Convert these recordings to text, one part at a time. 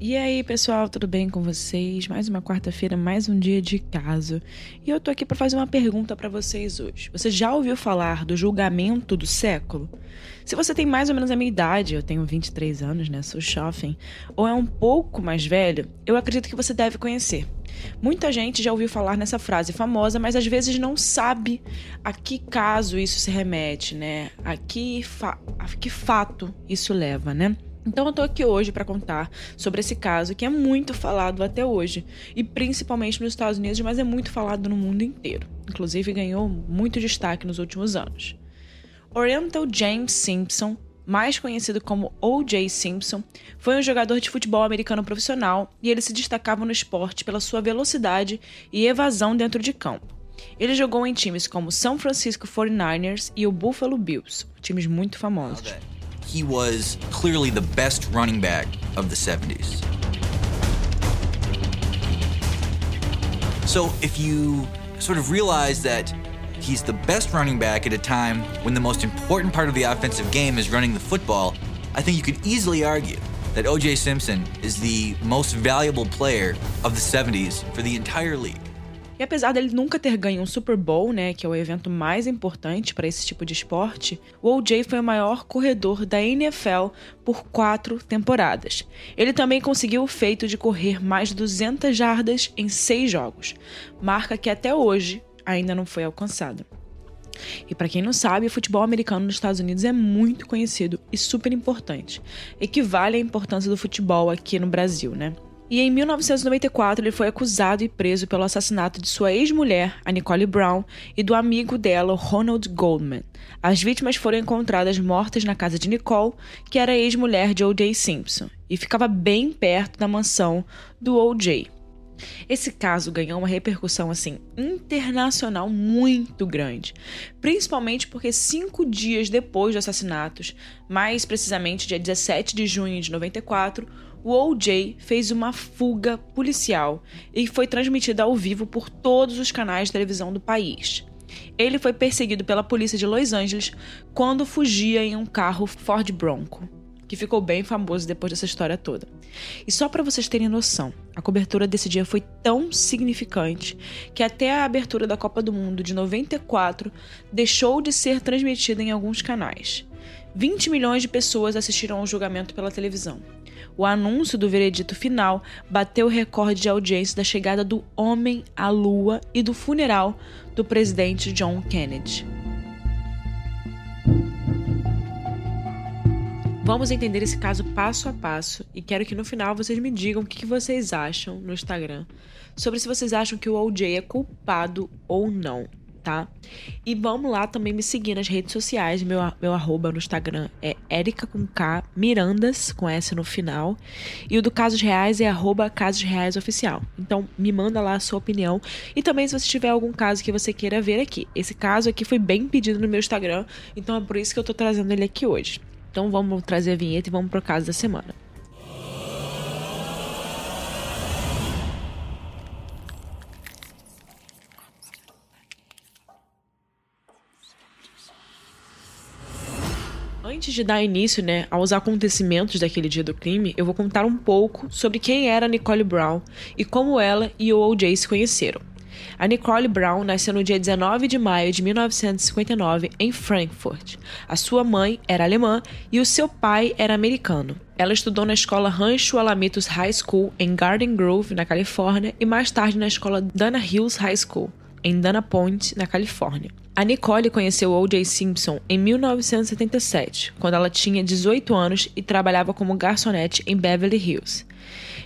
E aí, pessoal, tudo bem com vocês? Mais uma quarta-feira, mais um dia de caso. E eu tô aqui para fazer uma pergunta para vocês hoje. Você já ouviu falar do julgamento do século? Se você tem mais ou menos a minha idade, eu tenho 23 anos, né? Sou jovem, ou é um pouco mais velho, eu acredito que você deve conhecer. Muita gente já ouviu falar nessa frase famosa, mas às vezes não sabe a que caso isso se remete, né? A que, fa a que fato isso leva, né? Então eu tô aqui hoje para contar sobre esse caso que é muito falado até hoje, e principalmente nos Estados Unidos, mas é muito falado no mundo inteiro. Inclusive ganhou muito destaque nos últimos anos. Oriental James Simpson, mais conhecido como O.J. Simpson, foi um jogador de futebol americano profissional e ele se destacava no esporte pela sua velocidade e evasão dentro de campo. Ele jogou em times como São Francisco 49ers e o Buffalo Bills, times muito famosos. He was clearly the best running back of the 70s. So if you sort of realize that he's the best running back at a time when the most important part of the offensive game is running the football, I think you could easily argue that OJ Simpson is the most valuable player of the 70s for the entire league. E apesar dele nunca ter ganho um Super Bowl, né, que é o evento mais importante para esse tipo de esporte, o OJ foi o maior corredor da NFL por quatro temporadas. Ele também conseguiu o feito de correr mais de 200 jardas em seis jogos, marca que até hoje ainda não foi alcançada. E para quem não sabe, o futebol americano nos Estados Unidos é muito conhecido e super importante. Equivale à importância do futebol aqui no Brasil, né? E em 1994 ele foi acusado e preso pelo assassinato de sua ex-mulher, a Nicole Brown, e do amigo dela, Ronald Goldman. As vítimas foram encontradas mortas na casa de Nicole, que era ex-mulher de O.J. Simpson, e ficava bem perto da mansão do O.J. Esse caso ganhou uma repercussão assim internacional muito grande, principalmente porque cinco dias depois dos assassinatos, mais precisamente dia 17 de junho de 94, o OJ fez uma fuga policial e foi transmitida ao vivo por todos os canais de televisão do país. Ele foi perseguido pela polícia de Los Angeles quando fugia em um carro Ford Bronco, que ficou bem famoso depois dessa história toda. E só para vocês terem noção, a cobertura desse dia foi tão significante que até a abertura da Copa do Mundo de 94 deixou de ser transmitida em alguns canais. 20 milhões de pessoas assistiram ao julgamento pela televisão o anúncio do veredito final bateu o recorde de audiência da chegada do homem à lua e do funeral do presidente John Kennedy. Vamos entender esse caso passo a passo e quero que no final vocês me digam o que vocês acham no Instagram sobre se vocês acham que o OJ é culpado ou não tá? E vamos lá também me seguir nas redes sociais. Meu, meu arroba no Instagram é Erica com K, Mirandas, com S no final. E o do Casos Reais é arroba Casos Reais Oficial. Então me manda lá a sua opinião. E também se você tiver algum caso que você queira ver aqui. Esse caso aqui foi bem pedido no meu Instagram, então é por isso que eu tô trazendo ele aqui hoje. Então vamos trazer a vinheta e vamos pro caso da semana. Antes de dar início né, aos acontecimentos daquele dia do crime, eu vou contar um pouco sobre quem era Nicole Brown e como ela e o O.J. se conheceram. A Nicole Brown nasceu no dia 19 de maio de 1959 em Frankfurt. A sua mãe era alemã e o seu pai era americano. Ela estudou na escola Rancho Alamitos High School em Garden Grove, na Califórnia, e mais tarde na escola Dana Hills High School, em Dana Point, na Califórnia. A Nicole conheceu O.J. Simpson em 1977, quando ela tinha 18 anos e trabalhava como garçonete em Beverly Hills.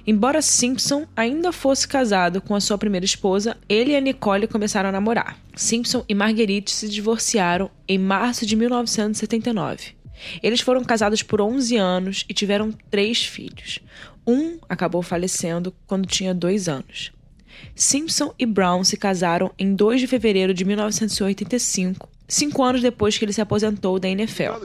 Embora Simpson ainda fosse casado com a sua primeira esposa, ele e a Nicole começaram a namorar. Simpson e Marguerite se divorciaram em março de 1979. Eles foram casados por 11 anos e tiveram três filhos. Um acabou falecendo quando tinha dois anos. Simpson e Brown se casaram em 2 de fevereiro de 1985, cinco anos depois que ele se aposentou da NFL.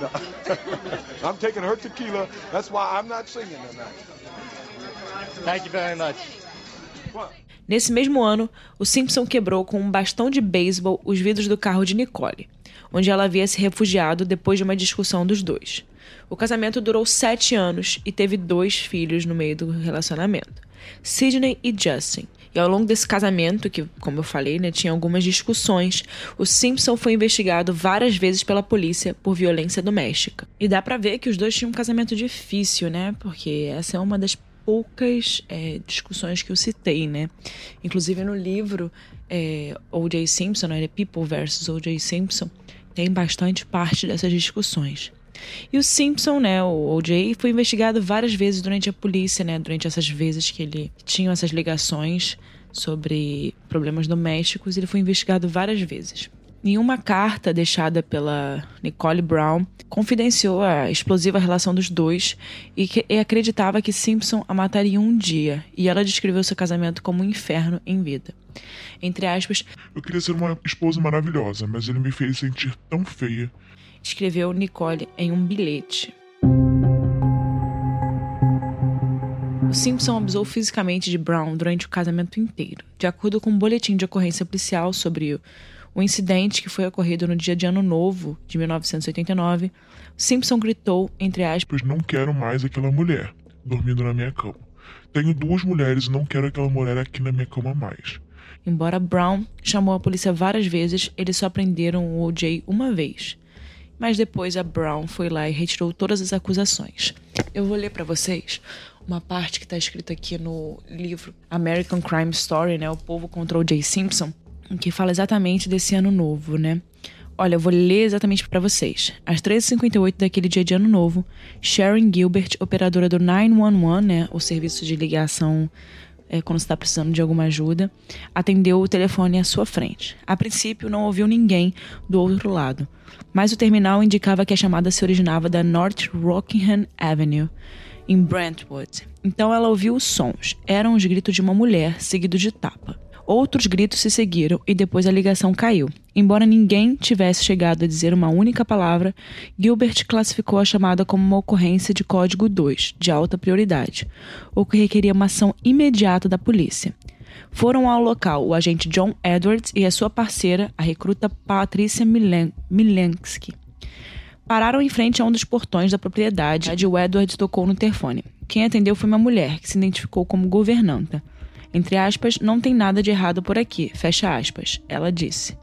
I'm taking her tequila. That's why I'm not singing tonight. Thank you very much. Nesse mesmo ano, o Simpson quebrou com um bastão de beisebol os vidros do carro de Nicole, onde ela havia se refugiado depois de uma discussão dos dois. O casamento durou sete anos e teve dois filhos no meio do relacionamento, Sidney e Justin. E ao longo desse casamento, que, como eu falei, né, tinha algumas discussões, o Simpson foi investigado várias vezes pela polícia por violência doméstica. E dá para ver que os dois tinham um casamento difícil, né? Porque essa é uma das poucas é, discussões que eu citei, né? Inclusive no livro é, O.J. Simpson, né? People vs. O.J. Simpson, tem bastante parte dessas discussões. E o Simpson, né, o O.J., foi investigado várias vezes durante a polícia, né, durante essas vezes que ele tinha essas ligações sobre problemas domésticos, ele foi investigado várias vezes. Em uma carta deixada pela Nicole Brown, confidenciou a explosiva relação dos dois e, que, e acreditava que Simpson a mataria um dia, e ela descreveu seu casamento como um inferno em vida. Entre aspas, Eu queria ser uma esposa maravilhosa, mas ele me fez sentir tão feia. Escreveu Nicole em um bilhete. O Simpson abusou fisicamente de Brown durante o casamento inteiro. De acordo com um boletim de ocorrência policial sobre o o incidente que foi ocorrido no dia de Ano Novo de 1989, Simpson gritou, entre aspas, Não quero mais aquela mulher dormindo na minha cama. Tenho duas mulheres e não quero aquela mulher aqui na minha cama mais. Embora Brown chamou a polícia várias vezes, eles só prenderam o O.J. uma vez. Mas depois a Brown foi lá e retirou todas as acusações. Eu vou ler para vocês uma parte que está escrita aqui no livro American Crime Story, né? O povo contra O.J. Simpson, que fala exatamente desse ano novo, né? Olha, eu vou ler exatamente para vocês. Às 13h58 daquele dia de ano novo, Sharon Gilbert, operadora do 911, né, o serviço de ligação é, quando está precisando de alguma ajuda, atendeu o telefone à sua frente. A princípio, não ouviu ninguém do outro lado, mas o terminal indicava que a chamada se originava da North Rockingham Avenue, em Brentwood. Então ela ouviu os sons. Eram os gritos de uma mulher, seguido de tapa. Outros gritos se seguiram e depois a ligação caiu. Embora ninguém tivesse chegado a dizer uma única palavra, Gilbert classificou a chamada como uma ocorrência de código 2, de alta prioridade, o que requeria uma ação imediata da polícia. Foram ao local o agente John Edwards e a sua parceira, a recruta Patricia Milen Milensky. Pararam em frente a um dos portões da propriedade e o Edwards tocou no telefone. Quem atendeu foi uma mulher, que se identificou como governanta. Entre aspas, não tem nada de errado por aqui, fecha aspas, ela disse.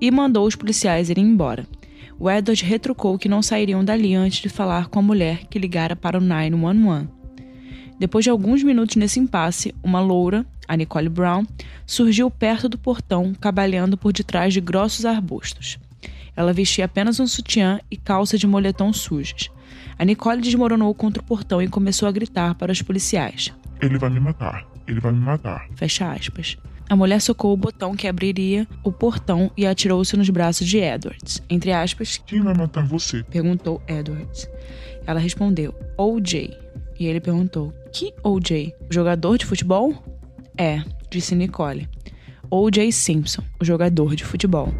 E mandou os policiais irem embora. O Edward retrucou que não sairiam dali antes de falar com a mulher que ligara para o 911. Depois de alguns minutos nesse impasse, uma loura, a Nicole Brown, surgiu perto do portão, cabalhando por detrás de grossos arbustos. Ela vestia apenas um sutiã e calça de moletom sujos. A Nicole desmoronou contra o portão e começou a gritar para os policiais. Ele vai me matar. Ele vai me matar. Fecha aspas. A mulher socou o botão que abriria o portão e atirou-se nos braços de Edwards. Entre aspas. Quem vai matar você? Perguntou Edwards. Ela respondeu, OJ. E ele perguntou, que OJ? O jogador de futebol? É, disse Nicole. OJ Simpson, o jogador de futebol.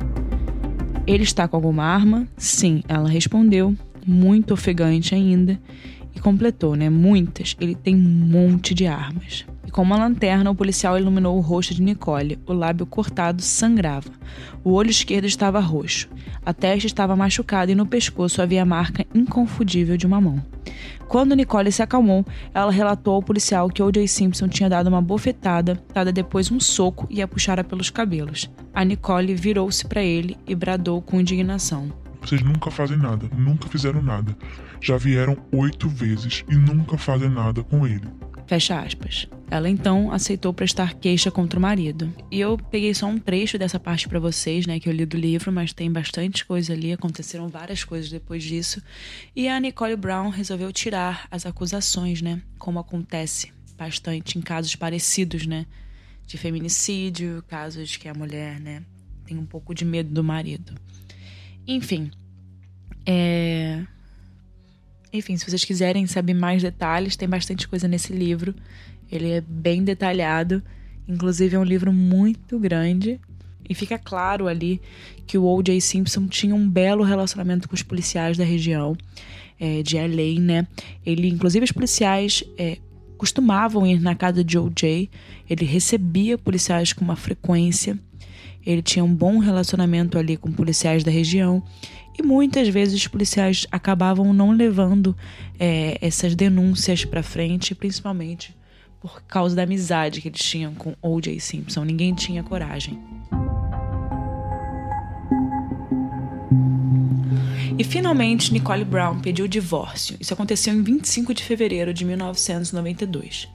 Ele está com alguma arma? Sim, ela respondeu, muito ofegante ainda, e completou, né? Muitas. Ele tem um monte de armas. E com uma lanterna, o policial iluminou o rosto de Nicole. O lábio cortado sangrava. O olho esquerdo estava roxo. A testa estava machucada e no pescoço havia a marca inconfundível de uma mão. Quando Nicole se acalmou, ela relatou ao policial que O.J. Simpson tinha dado uma bofetada, dada depois um soco e a puxara pelos cabelos. A Nicole virou-se para ele e bradou com indignação. Vocês nunca fazem nada, nunca fizeram nada. Já vieram oito vezes e nunca fazem nada com ele. Fecha aspas. Ela então aceitou prestar queixa contra o marido. E eu peguei só um trecho dessa parte para vocês, né, que eu li do livro, mas tem bastante coisa ali, aconteceram várias coisas depois disso. E a Nicole Brown resolveu tirar as acusações, né, como acontece bastante em casos parecidos, né, de feminicídio, casos que a mulher, né, tem um pouco de medo do marido. Enfim, é enfim, se vocês quiserem saber mais detalhes, tem bastante coisa nesse livro. Ele é bem detalhado, inclusive é um livro muito grande. E fica claro ali que o O.J. Simpson tinha um belo relacionamento com os policiais da região é, de LA, né? Ele, inclusive, os policiais é, costumavam ir na casa de O.J. Ele recebia policiais com uma frequência. Ele tinha um bom relacionamento ali com policiais da região e muitas vezes os policiais acabavam não levando é, essas denúncias para frente, principalmente por causa da amizade que eles tinham com O.J. Simpson. Ninguém tinha coragem. E finalmente Nicole Brown pediu o divórcio. Isso aconteceu em 25 de fevereiro de 1992.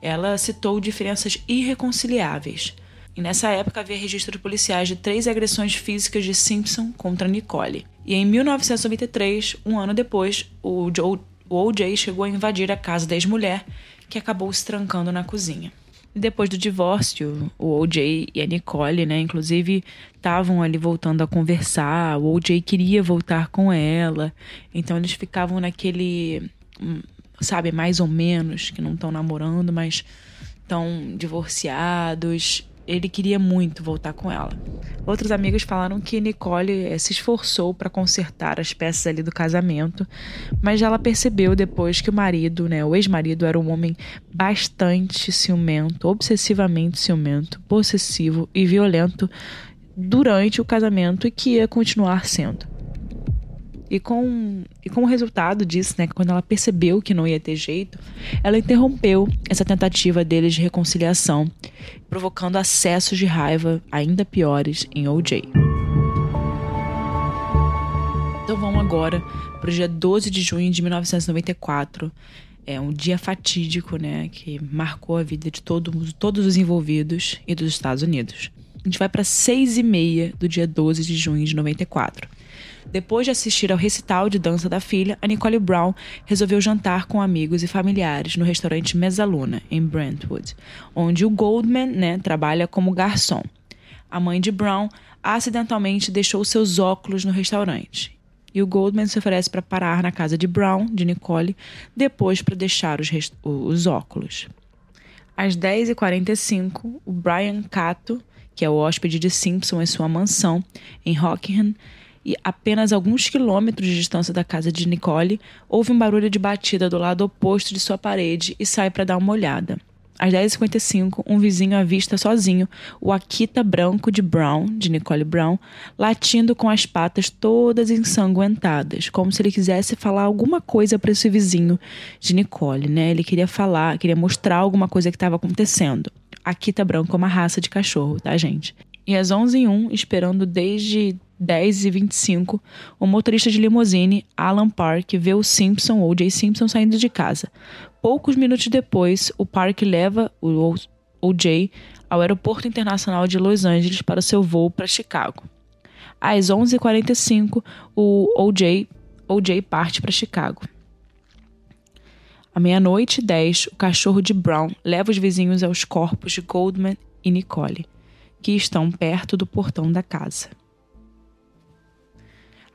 Ela citou diferenças irreconciliáveis e nessa época havia registros policiais de três agressões físicas de Simpson contra Nicole. E em 1993, um ano depois, o, Joe, o O.J. chegou a invadir a casa da ex-mulher, que acabou se trancando na cozinha. Depois do divórcio, o O.J. e a Nicole, né, inclusive, estavam ali voltando a conversar. O O.J. queria voltar com ela, então eles ficavam naquele, hum, sabe, mais ou menos, que não estão namorando, mas estão divorciados ele queria muito voltar com ela. Outros amigos falaram que Nicole eh, se esforçou para consertar as peças ali do casamento, mas ela percebeu depois que o marido, né, o ex-marido, era um homem bastante ciumento, obsessivamente ciumento, possessivo e violento durante o casamento e que ia continuar sendo. E com, e com o resultado disso, né, quando ela percebeu que não ia ter jeito, ela interrompeu essa tentativa deles de reconciliação, provocando acessos de raiva ainda piores em OJ. Então vamos agora para o dia 12 de junho de 1994. É um dia fatídico, né, que marcou a vida de todo, todos os envolvidos e dos Estados Unidos. A gente vai para seis e meia do dia 12 de junho de 94. Depois de assistir ao recital de dança da filha, a Nicole Brown resolveu jantar com amigos e familiares no restaurante Mesaluna, em Brentwood, onde o Goldman né, trabalha como garçom. A mãe de Brown acidentalmente deixou seus óculos no restaurante. E o Goldman se oferece para parar na casa de Brown, de Nicole, depois para deixar os, os óculos. Às 10h45, o Brian Cato, que é o hóspede de Simpson em sua mansão em Rockingham, e apenas alguns quilômetros de distância da casa de Nicole, houve um barulho de batida do lado oposto de sua parede e sai para dar uma olhada. Às 10h55, um vizinho avista sozinho o Akita branco de Brown, de Nicole Brown, latindo com as patas todas ensanguentadas, como se ele quisesse falar alguma coisa para esse vizinho de Nicole, né? Ele queria falar, queria mostrar alguma coisa que estava acontecendo. Akita branco é uma raça de cachorro, tá, gente? E às 11h01, esperando desde 10 e 25, o motorista de limusine, Alan Park, vê o Simpson, ou Jay Simpson, saindo de casa. Poucos minutos depois, o Park leva o O.J. ao aeroporto internacional de Los Angeles para seu voo para Chicago. Às 11h45, o O.J. O.J. parte para Chicago. À meia-noite e 10, o cachorro de Brown leva os vizinhos aos corpos de Goldman e Nicole, que estão perto do portão da casa.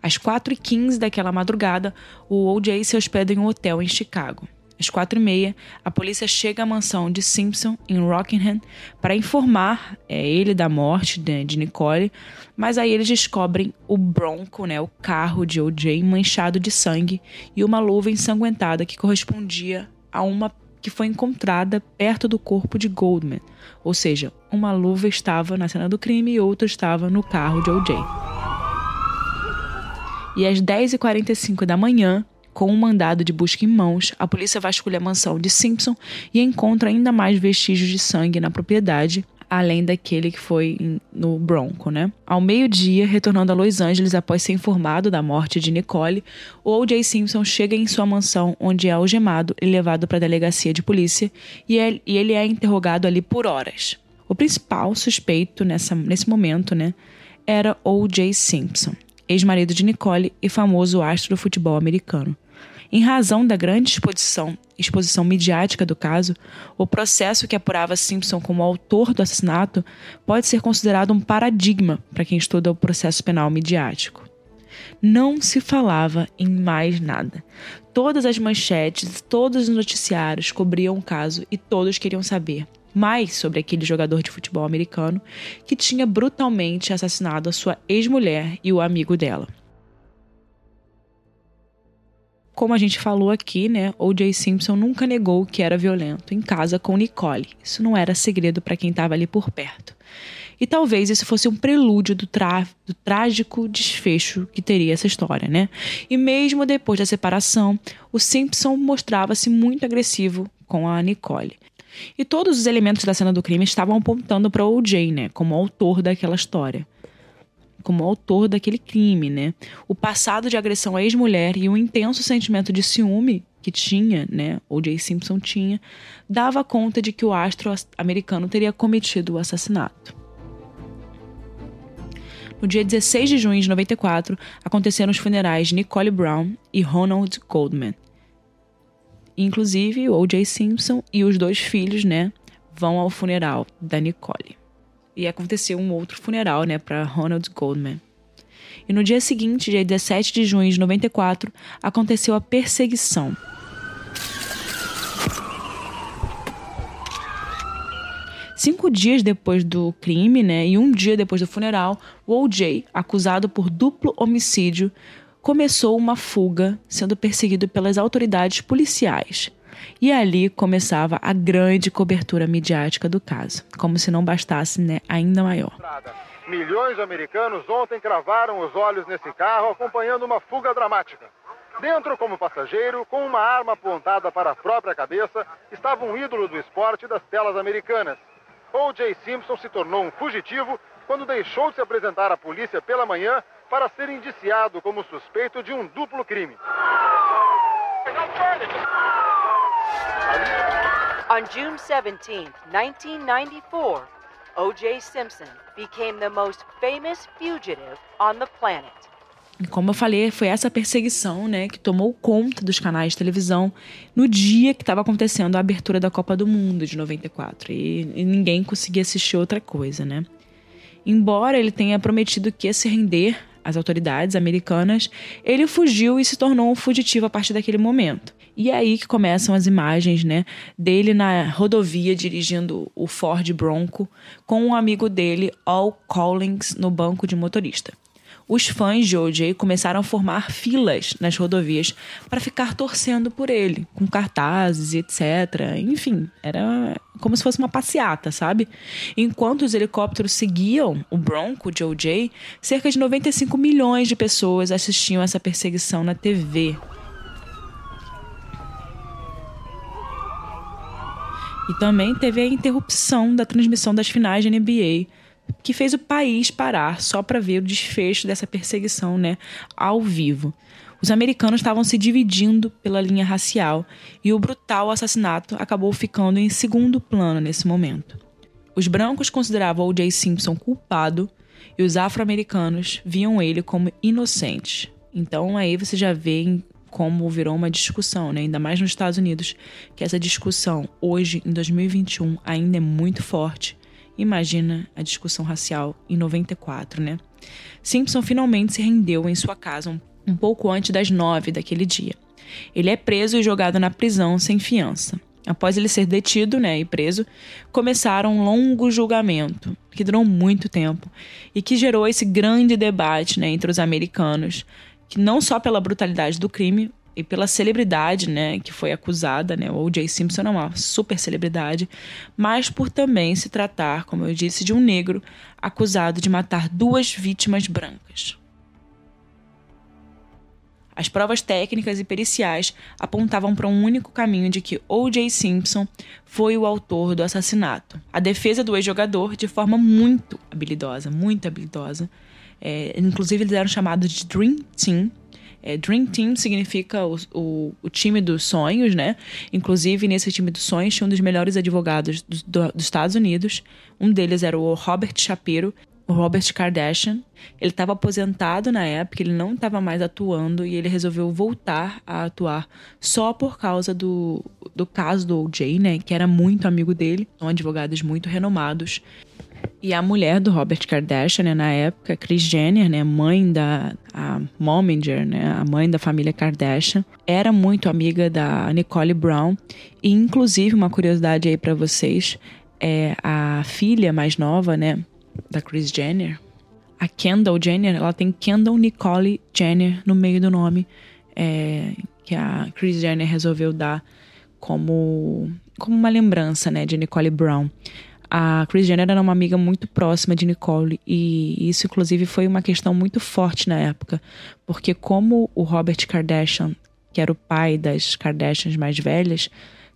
Às 4h15 daquela madrugada, o O.J. se hospeda em um hotel em Chicago. Às quatro e meia, a polícia chega à mansão de Simpson, em Rockingham, para informar é, ele da morte de, de, Nicole, mas aí eles descobrem o Bronco, né, o carro de O.J. manchado de sangue e uma luva ensanguentada que correspondia a uma que foi encontrada perto do corpo de Goldman. Ou seja, uma luva estava na cena do crime e outra estava no carro de O.J. E às 10h45 da manhã, com um mandado de busca em mãos, a polícia vasculha a mansão de Simpson e encontra ainda mais vestígios de sangue na propriedade, além daquele que foi no Bronco, né? Ao meio-dia, retornando a Los Angeles após ser informado da morte de Nicole, o O.J. Simpson chega em sua mansão, onde é algemado e levado para a delegacia de polícia, e ele é interrogado ali por horas. O principal suspeito nessa, nesse momento, né, era O.J. Simpson, ex-marido de Nicole e famoso astro do futebol americano. Em razão da grande exposição, exposição midiática do caso, o processo que apurava Simpson como autor do assassinato pode ser considerado um paradigma para quem estuda o processo penal midiático. Não se falava em mais nada. Todas as manchetes, todos os noticiários cobriam o caso e todos queriam saber mais sobre aquele jogador de futebol americano que tinha brutalmente assassinado a sua ex-mulher e o amigo dela como a gente falou aqui, né, O.J. Simpson nunca negou que era violento em casa com Nicole. Isso não era segredo para quem estava ali por perto. E talvez isso fosse um prelúdio do, do, trágico desfecho que teria essa história, né? E mesmo depois da separação, o Simpson mostrava-se muito agressivo com a Nicole. E todos os elementos da cena do crime estavam apontando para O.J., né, como autor daquela história como autor daquele crime, né? O passado de agressão à ex-mulher e o intenso sentimento de ciúme que tinha, né, ou Jay Simpson tinha, dava conta de que o astro americano teria cometido o assassinato. No dia 16 de junho de 94, aconteceram os funerais de Nicole Brown e Ronald Goldman. Inclusive, o O.J. Simpson e os dois filhos, né, vão ao funeral da Nicole e aconteceu um outro funeral, né, para Ronald Goldman. E no dia seguinte, dia 17 de junho de 94, aconteceu a perseguição. Cinco dias depois do crime, né, e um dia depois do funeral, o O.J., acusado por duplo homicídio, começou uma fuga, sendo perseguido pelas autoridades policiais. E ali começava a grande cobertura midiática do caso, como se não bastasse, né, ainda maior. Milhões de americanos ontem cravaram os olhos nesse carro acompanhando uma fuga dramática. Dentro, como passageiro, com uma arma apontada para a própria cabeça, estava um ídolo do esporte das telas americanas. O.J. Simpson se tornou um fugitivo quando deixou de se apresentar à polícia pela manhã para ser indiciado como suspeito de um duplo crime. On June 17, 1994, O.J. Simpson became the most famous fugitive on the planet. Como eu falei, foi essa perseguição, né, que tomou conta dos canais de televisão no dia que estava acontecendo a abertura da Copa do Mundo de 94 e, e ninguém conseguia assistir outra coisa, né? Embora ele tenha prometido que ia se render às autoridades americanas, ele fugiu e se tornou um fugitivo a partir daquele momento. E é aí que começam as imagens, né, dele na rodovia dirigindo o Ford Bronco com um amigo dele, Al Collins, no banco de motorista. Os fãs de OJ começaram a formar filas nas rodovias para ficar torcendo por ele, com cartazes e etc. Enfim, era como se fosse uma passeata, sabe? Enquanto os helicópteros seguiam o Bronco de OJ, cerca de 95 milhões de pessoas assistiam essa perseguição na TV, E também teve a interrupção da transmissão das finais da NBA, que fez o país parar só para ver o desfecho dessa perseguição, né, ao vivo. Os americanos estavam se dividindo pela linha racial e o brutal assassinato acabou ficando em segundo plano nesse momento. Os brancos consideravam O.J. Simpson culpado e os afro-americanos viam ele como inocente. Então aí você já vê como virou uma discussão, né? ainda mais nos Estados Unidos, que essa discussão hoje, em 2021, ainda é muito forte. Imagina a discussão racial em 94, né? Simpson finalmente se rendeu em sua casa um, pouco antes das nove daquele dia. Ele é preso e jogado na prisão sem fiança. Após ele ser detido né, e preso, começaram um longo julgamento, que durou muito tempo, e que gerou esse grande debate né, entre os americanos que não só pela brutalidade do crime e pela celebridade, né, que foi acusada, né, o O.J. Simpson é uma super celebridade, mas por também se tratar, como eu disse, de um negro acusado de matar duas vítimas brancas. As provas técnicas e periciais apontavam para um único caminho de que O.J. Simpson foi o autor do assassinato. A defesa do ex-jogador, de forma muito habilidosa, muito habilidosa, é, inclusive eles eram chamados de Dream Team. É, Dream Team significa o, o, o, time dos sonhos, né? Inclusive, nesse time dos sonhos tinha um dos melhores advogados do, do, dos Estados Unidos. Um deles era o Robert Shapiro, o Robert Kardashian. Ele estava aposentado na época, ele não estava mais atuando e ele resolveu voltar a atuar só por causa do, do caso do O.J., né? Que era muito amigo dele, são advogados muito renomados. E a mulher do Robert Kardashian, né, na época, Kris Jenner, né, mãe da a Mominger, né, a mãe da família Kardashian, era muito amiga da Nicole Brown. E inclusive uma curiosidade aí para vocês, é a filha mais nova, né, da Kris Jenner, a Kendall Jenner, ela tem Kendall Nicole Jenner no meio do nome, é, que a Kris Jenner resolveu dar como, como uma lembrança, né, de Nicole Brown. A Kris Jenner era uma amiga muito próxima de Nicole e isso, inclusive, foi uma questão muito forte na época, porque como o Robert Kardashian, que era o pai das Kardashians mais velhas,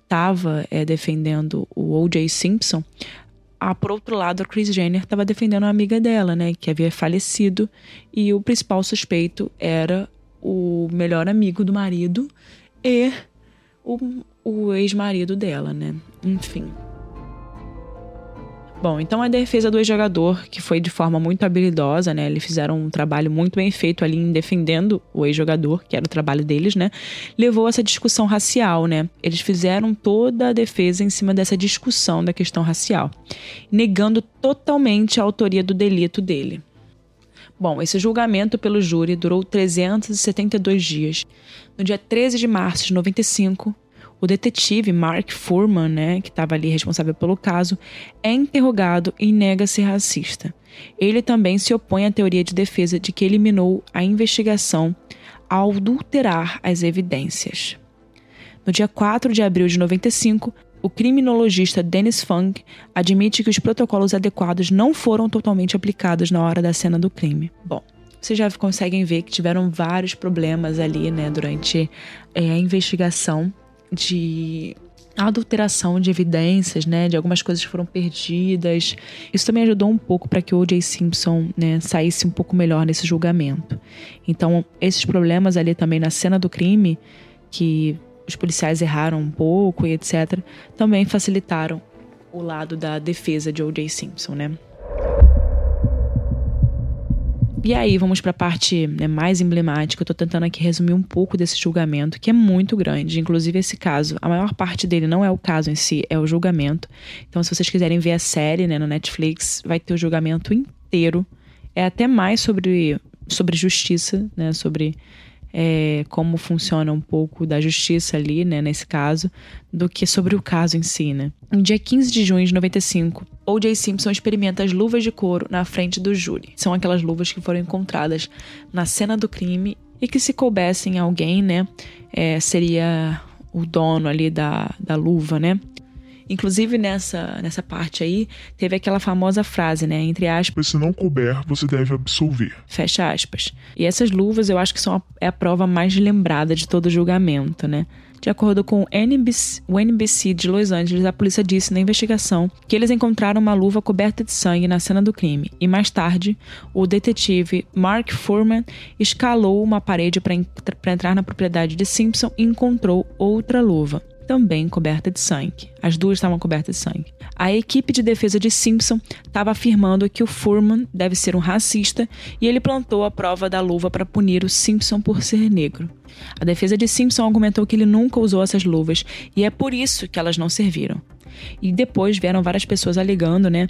estava é, defendendo o O.J. Simpson, a, por outro lado, a Kris Jenner estava defendendo a amiga dela, né, que havia falecido, e o principal suspeito era o melhor amigo do marido e o, o ex-marido dela, né? Enfim. Bom, então a defesa do ex-jogador, que foi de forma muito habilidosa, né? Eles fizeram um trabalho muito bem feito ali em defendendo o ex-jogador, que era o trabalho deles, né? Levou essa discussão racial, né? Eles fizeram toda a defesa em cima dessa discussão da questão racial, negando totalmente a autoria do delito dele. Bom, esse julgamento pelo júri durou 372 dias. No dia 13 de março de 95, o detetive Mark Furman, né, que estava ali responsável pelo caso, é interrogado e nega ser racista. Ele também se opõe à teoria de defesa de que eliminou a investigação ao adulterar as evidências. No dia 4 de abril de 95, o criminologista Dennis Funk admite que os protocolos adequados não foram totalmente aplicados na hora da cena do crime. Bom, vocês já conseguem ver que tiveram vários problemas ali, né, durante é, a investigação de adulteração de evidências, né, de algumas coisas que foram perdidas. Isso também ajudou um pouco para que o O.J. Simpson, né, saísse um pouco melhor nesse julgamento. Então, esses problemas ali também na cena do crime, que os policiais erraram um pouco e etc, também facilitaram o lado da defesa de O.J. Simpson, né? E aí, vamos para a parte né, mais emblemática. Eu estou tentando aqui resumir um pouco desse julgamento, que é muito grande. Inclusive, esse caso, a maior parte dele não é o caso em si, é o julgamento. Então, se vocês quiserem ver a série né, no Netflix, vai ter o julgamento inteiro. É até mais sobre, sobre justiça, né, sobre é, como funciona um pouco da justiça ali, né, nesse caso, do que sobre o caso em si, né. No dia 15 de junho de 95, O.J. Simpson experimenta as luvas de couro na frente do júri. São aquelas luvas que foram encontradas na cena do crime e que se coubessem alguém, né, é, seria o dono ali da, da luva, né. Inclusive nessa, nessa parte aí, teve aquela famosa frase, né? Entre aspas. Se não couber, você deve absolver. Fecha aspas. E essas luvas eu acho que são a, é a prova mais lembrada de todo o julgamento, né? De acordo com o NBC, o NBC de Los Angeles, a polícia disse na investigação que eles encontraram uma luva coberta de sangue na cena do crime. E mais tarde, o detetive Mark Furman escalou uma parede para entrar na propriedade de Simpson e encontrou outra luva também coberta de sangue. As duas estavam cobertas de sangue. A equipe de defesa de Simpson estava afirmando que o Furman deve ser um racista e ele plantou a prova da luva para punir o Simpson por ser negro. A defesa de Simpson argumentou que ele nunca usou essas luvas e é por isso que elas não serviram. E depois vieram várias pessoas alegando, né,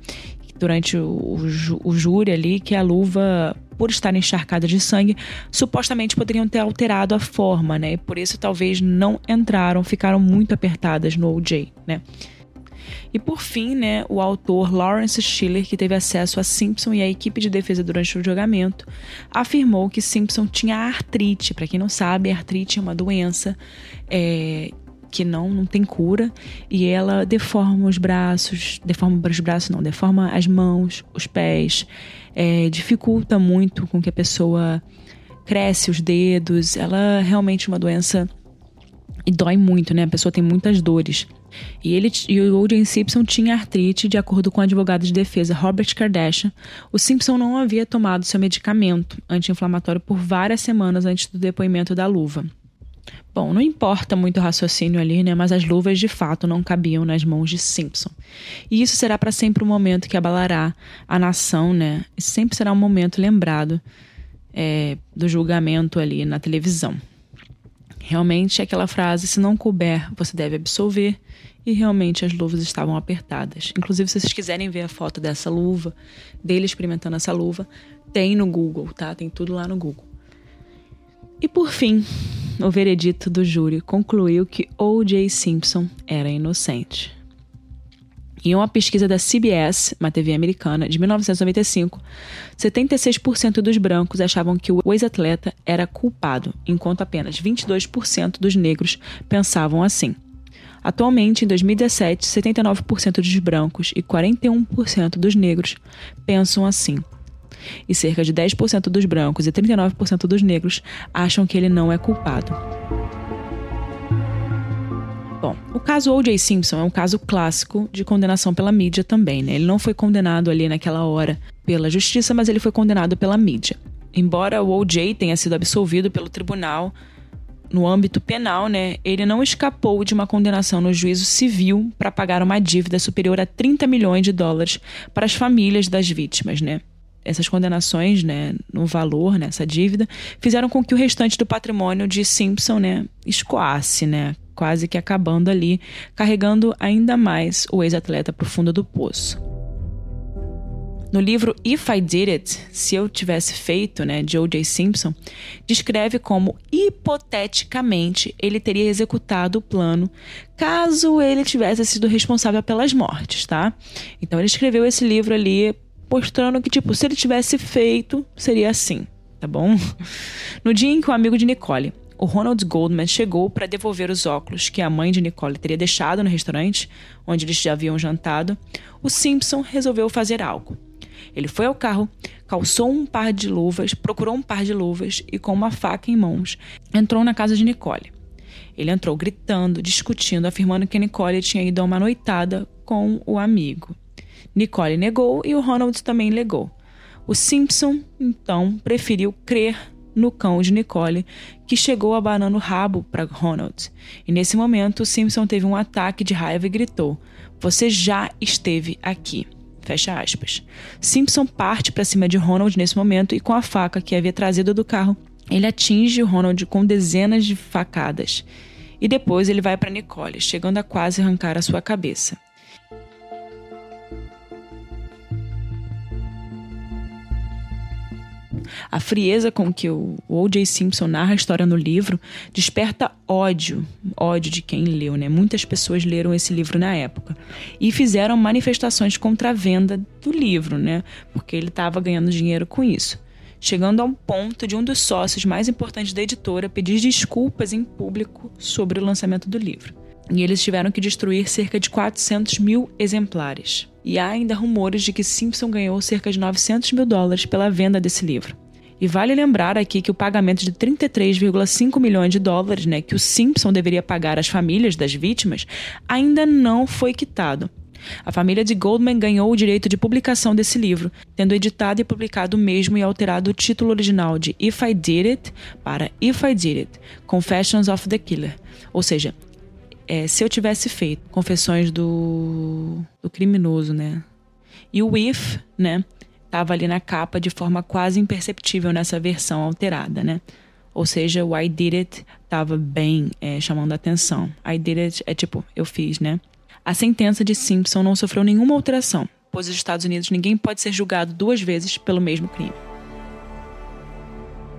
durante o, o, o júri ali que a luva por estar encharcada de sangue, supostamente poderiam ter alterado a forma, né? E por isso talvez não entraram, ficaram muito apertadas no OJ, né? E por fim, né, o autor Lawrence Schiller, que teve acesso a Simpson e a equipe de defesa durante o julgamento, afirmou que Simpson tinha artrite. Para quem não sabe, artrite é uma doença é, que não, não tem cura e ela deforma os braços, deforma os braços não, deforma as mãos, os pés, é, dificulta muito com que a pessoa cresce os dedos, ela é realmente uma doença e dói muito, né? A pessoa tem muitas dores. E ele e o O.J. Simpson tinha artrite, de acordo com o advogado de defesa Robert Kardashian. O Simpson não havia tomado seu medicamento anti-inflamatório por várias semanas antes do depoimento da luva. Bom, não importa muito o raciocínio ali, né? Mas as luvas de fato não cabiam nas mãos de Simpson. E isso será para sempre um momento que abalará a nação, né? E sempre será um momento lembrado é, do julgamento ali na televisão. Realmente aquela frase, se não couber, você deve absolver. E realmente as luvas estavam apertadas. Inclusive, se vocês quiserem ver a foto dessa luva, dele experimentando essa luva, tem no Google, tá? Tem tudo lá no Google. E por fim, o veredito do júri concluiu que O.J. Simpson era inocente. Em uma pesquisa da CBS, uma TV americana, de 1995, 76% dos brancos achavam que o ex-atleta era culpado, enquanto apenas 22% dos negros pensavam assim. Atualmente, em 2017, 79% dos brancos e 41% dos negros pensam assim e cerca de 10% dos brancos e 39% dos negros acham que ele não é culpado. Bom, o caso O.J. Simpson é um caso clássico de condenação pela mídia também, né? Ele não foi condenado ali naquela hora pela justiça, mas ele foi condenado pela mídia. Embora o O.J. tenha sido absolvido pelo tribunal no âmbito penal, né, ele não escapou de uma condenação no juízo civil para pagar uma dívida superior a 30 milhões de dólares para as famílias das vítimas, né? Essas condenações, né, no valor, nessa né, dívida, fizeram com que o restante do patrimônio de Simpson, né, escoasse, né, quase que acabando ali, carregando ainda mais o ex-atleta para o fundo do poço. No livro If I Did It, se eu tivesse feito, né, de O.J. Simpson, descreve como hipoteticamente ele teria executado o plano caso ele tivesse sido responsável pelas mortes, tá? Então ele escreveu esse livro ali mostrando que, tipo, se ele tivesse feito, seria assim, tá bom? No dia em que o amigo de Nicole, o Ronald Goldman, chegou para devolver os óculos que a mãe de Nicole teria deixado no restaurante, onde eles já haviam jantado, o Simpson resolveu fazer algo. Ele foi ao carro, calçou um par de luvas, procurou um par de luvas e, com uma faca em mãos, entrou na casa de Nicole. Ele entrou gritando, discutindo, afirmando que Nicole tinha ido a uma noitada com o amigo. Nicole negou e o Ronald também negou. O Simpson, então, preferiu crer no cão de Nicole, que chegou abanando o rabo para Ronald. E nesse momento, Simpson teve um ataque de raiva e gritou: Você já esteve aqui. Fecha aspas. Simpson parte para cima de Ronald nesse momento e com a faca que havia trazido do carro, ele atinge Ronald com dezenas de facadas. E depois ele vai para Nicole, chegando a quase arrancar a sua cabeça. A frieza com que o O.J. Simpson narra a história no livro desperta ódio, ódio de quem leu, né? Muitas pessoas leram esse livro na época e fizeram manifestações contra a venda do livro, né? Porque ele estava ganhando dinheiro com isso. Chegando a um ponto de um dos sócios mais importantes da editora pedir desculpas em público sobre o lançamento do livro. E eles tiveram que destruir cerca de 400 mil exemplares. E há ainda rumores de que Simpson ganhou cerca de 900 mil dólares pela venda desse livro. E vale lembrar aqui que o pagamento de 33,5 milhões de dólares, né, que o Simpson deveria pagar às famílias das vítimas, ainda não foi quitado. A família de Goldman ganhou o direito de publicação desse livro, tendo editado e publicado o mesmo e alterado o título original de If I Did It para If I Did It: Confessions of the Killer. Ou seja, é, se eu tivesse feito confessões do, do criminoso, né? E o if, né? Estava ali na capa de forma quase imperceptível nessa versão alterada, né? Ou seja, o I did it estava bem é, chamando a atenção. I did it é tipo, eu fiz, né? A sentença de Simpson não sofreu nenhuma alteração, pois nos Estados Unidos ninguém pode ser julgado duas vezes pelo mesmo crime.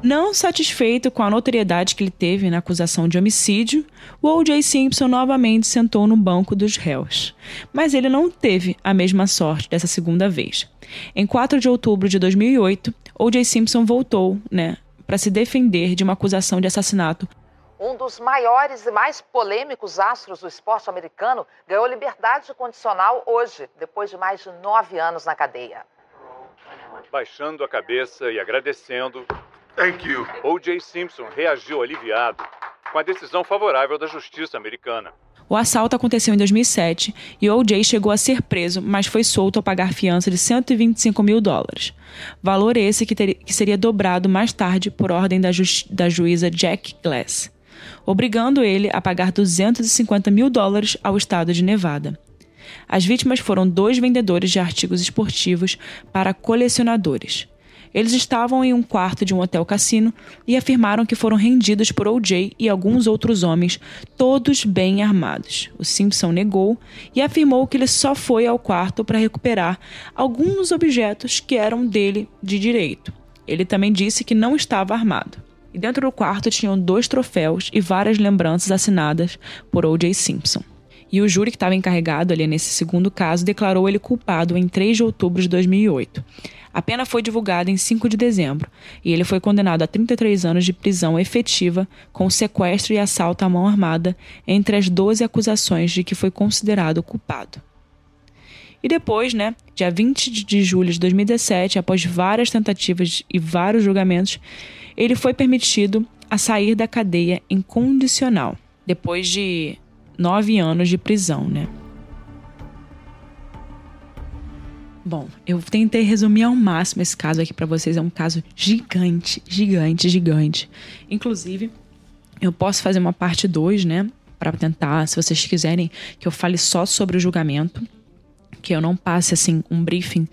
Não satisfeito com a notoriedade que ele teve na acusação de homicídio, o O.J. Simpson novamente sentou no banco dos réus. Mas ele não teve a mesma sorte dessa segunda vez. Em 4 de outubro de 2008, O.J. Simpson voltou, né, para se defender de uma acusação de assassinato. Um dos maiores e mais polêmicos astros do esporte americano ganhou liberdade condicional hoje, depois de mais de nove anos na cadeia. Baixando a cabeça e agradecendo, Thank you. O.J. Simpson reagiu aliviado com a decisão favorável da justiça americana. O assalto aconteceu em 2007 e O.J. chegou a ser preso, mas foi solto ao pagar fiança de 125 mil dólares. Valor esse que, ter, que seria dobrado mais tarde por ordem da, ju da juíza Jack Glass, obrigando ele a pagar 250 mil dólares ao estado de Nevada. As vítimas foram dois vendedores de artigos esportivos para colecionadores. Eles estavam em um quarto de um hotel cassino e afirmaram que foram rendidos por O.J. e alguns outros homens, todos bem armados. O Simpson negou e afirmou que ele só foi ao quarto para recuperar alguns objetos que eram dele de direito. Ele também disse que não estava armado. E dentro do quarto tinham dois troféus e várias lembranças assinadas por O.J. Simpson. E o júri que estava encarregado ali nesse segundo caso declarou ele culpado em 3 de outubro de 2008. A pena foi divulgada em 5 de dezembro e ele foi condenado a 33 anos de prisão efetiva com sequestro e assalto à mão armada entre as 12 acusações de que foi considerado culpado. E depois, né, dia 20 de julho de 2017, após várias tentativas e vários julgamentos, ele foi permitido a sair da cadeia incondicional, depois de nove anos de prisão, né? Bom, eu tentei resumir ao máximo esse caso aqui para vocês. É um caso gigante, gigante, gigante. Inclusive, eu posso fazer uma parte 2, né? Para tentar, se vocês quiserem, que eu fale só sobre o julgamento. Que eu não passe, assim, um briefing.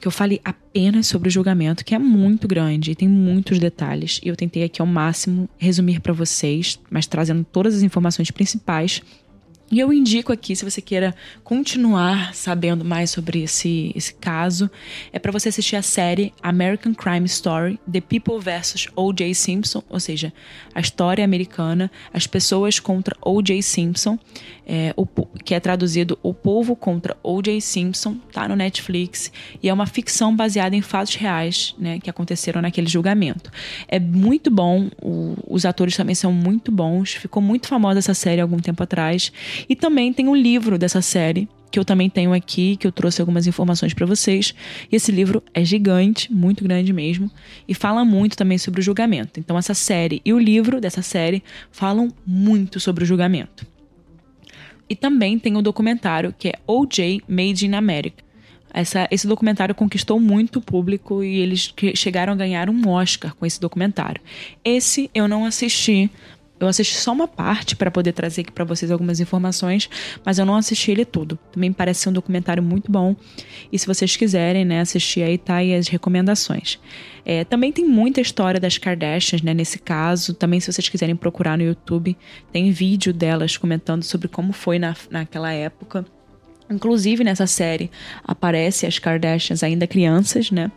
Que eu fale apenas sobre o julgamento, que é muito grande e tem muitos detalhes. E eu tentei aqui ao máximo resumir para vocês, mas trazendo todas as informações principais e eu indico aqui, se você queira continuar sabendo mais sobre esse, esse caso, é para você assistir a série American Crime Story: The People vs. O.J. Simpson, ou seja, a história americana, as pessoas contra O.J. Simpson, é, o, que é traduzido O Povo contra O.J. Simpson, tá no Netflix e é uma ficção baseada em fatos reais, né, que aconteceram naquele julgamento. É muito bom, o, os atores também são muito bons, ficou muito famosa essa série há algum tempo atrás. E também tem um livro dessa série que eu também tenho aqui, que eu trouxe algumas informações para vocês. E esse livro é gigante, muito grande mesmo, e fala muito também sobre o julgamento. Então essa série e o livro dessa série falam muito sobre o julgamento. E também tem o um documentário que é OJ Made in America. Essa, esse documentário conquistou muito público e eles chegaram a ganhar um Oscar com esse documentário. Esse eu não assisti, eu assisti só uma parte para poder trazer aqui para vocês algumas informações, mas eu não assisti ele todo. Também parece ser um documentário muito bom. E se vocês quiserem, né, assistir aí, tá aí as recomendações. É, também tem muita história das Kardashians, né, nesse caso. Também, se vocês quiserem procurar no YouTube, tem vídeo delas comentando sobre como foi na, naquela época. Inclusive, nessa série, aparece as Kardashians ainda crianças, né?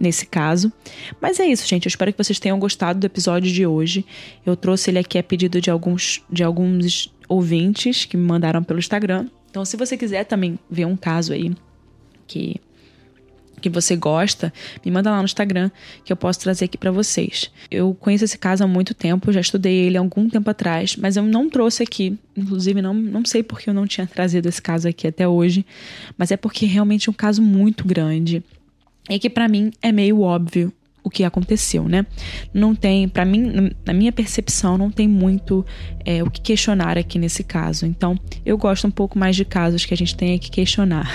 Nesse caso. Mas é isso, gente. Eu espero que vocês tenham gostado do episódio de hoje. Eu trouxe ele aqui a pedido de alguns, de alguns ouvintes que me mandaram pelo Instagram. Então, se você quiser também ver um caso aí que que você gosta, me manda lá no Instagram que eu posso trazer aqui para vocês. Eu conheço esse caso há muito tempo, já estudei ele há algum tempo atrás, mas eu não trouxe aqui, inclusive não, não sei porque eu não tinha trazido esse caso aqui até hoje, mas é porque realmente é um caso muito grande e que para mim é meio óbvio o que aconteceu, né? Não tem, para mim, na minha percepção, não tem muito é, o que questionar aqui nesse caso. Então, eu gosto um pouco mais de casos que a gente tenha que questionar.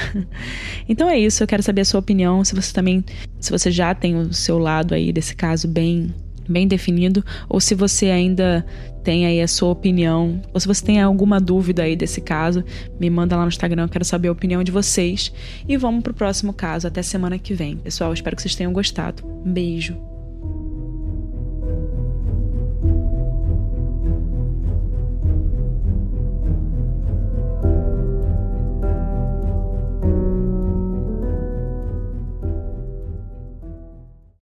então é isso. Eu quero saber a sua opinião. Se você também, se você já tem o seu lado aí desse caso bem bem definido, ou se você ainda tem aí a sua opinião, ou se você tem alguma dúvida aí desse caso, me manda lá no Instagram, eu quero saber a opinião de vocês. E vamos pro próximo caso, até semana que vem. Pessoal, espero que vocês tenham gostado. Um beijo.